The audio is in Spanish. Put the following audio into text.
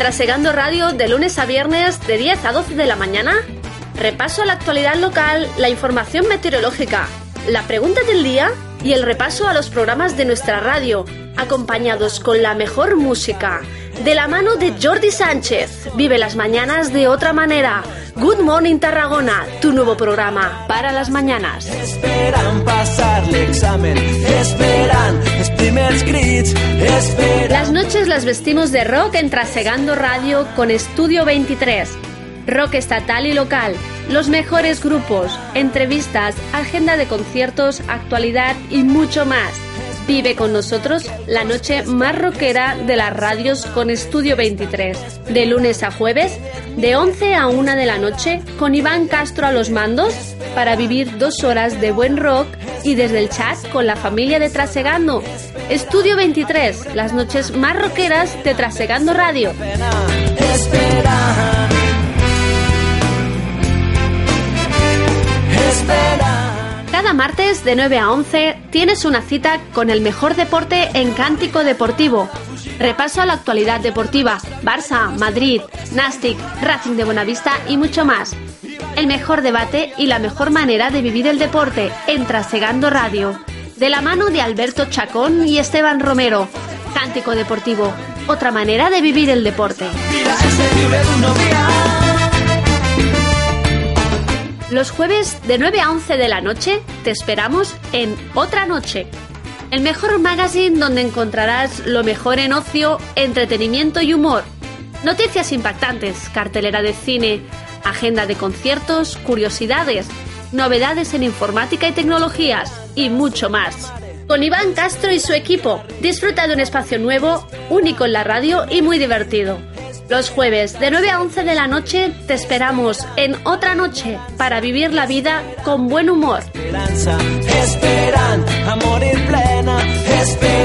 Trasegando Radio de lunes a viernes de 10 a 12 de la mañana. Repaso a la actualidad local, la información meteorológica, la pregunta del día y el repaso a los programas de nuestra radio, acompañados con la mejor música. De la mano de Jordi Sánchez, vive las mañanas de otra manera. Good Morning Tarragona, tu nuevo programa para las mañanas. Esperan pasar el examen, esperan esperan... Las noches las vestimos de rock en Trasegando Radio con Estudio 23. Rock estatal y local, los mejores grupos, entrevistas, agenda de conciertos, actualidad y mucho más. Vive con nosotros la noche más rockera de las radios con Estudio 23. De lunes a jueves, de 11 a 1 de la noche, con Iván Castro a los mandos, para vivir dos horas de buen rock y desde el chat con la familia de Trasegando. Estudio 23, las noches más rockeras de Trasegando Radio. Cada martes de 9 a 11 tienes una cita con el mejor deporte en Cántico Deportivo. Repaso a la actualidad deportiva, Barça, Madrid, Nastic, Racing de Buenavista y mucho más. El mejor debate y la mejor manera de vivir el deporte en Trasegando Radio. De la mano de Alberto Chacón y Esteban Romero. Cántico Deportivo, otra manera de vivir el deporte. Los jueves de 9 a 11 de la noche te esperamos en Otra Noche, el mejor magazine donde encontrarás lo mejor en ocio, entretenimiento y humor. Noticias impactantes, cartelera de cine, agenda de conciertos, curiosidades, novedades en informática y tecnologías y mucho más. Con Iván Castro y su equipo, disfruta de un espacio nuevo, único en la radio y muy divertido. Los jueves de 9 a 11 de la noche te esperamos en otra noche para vivir la vida con buen humor. Esperança, esperan a morir plena, esperan.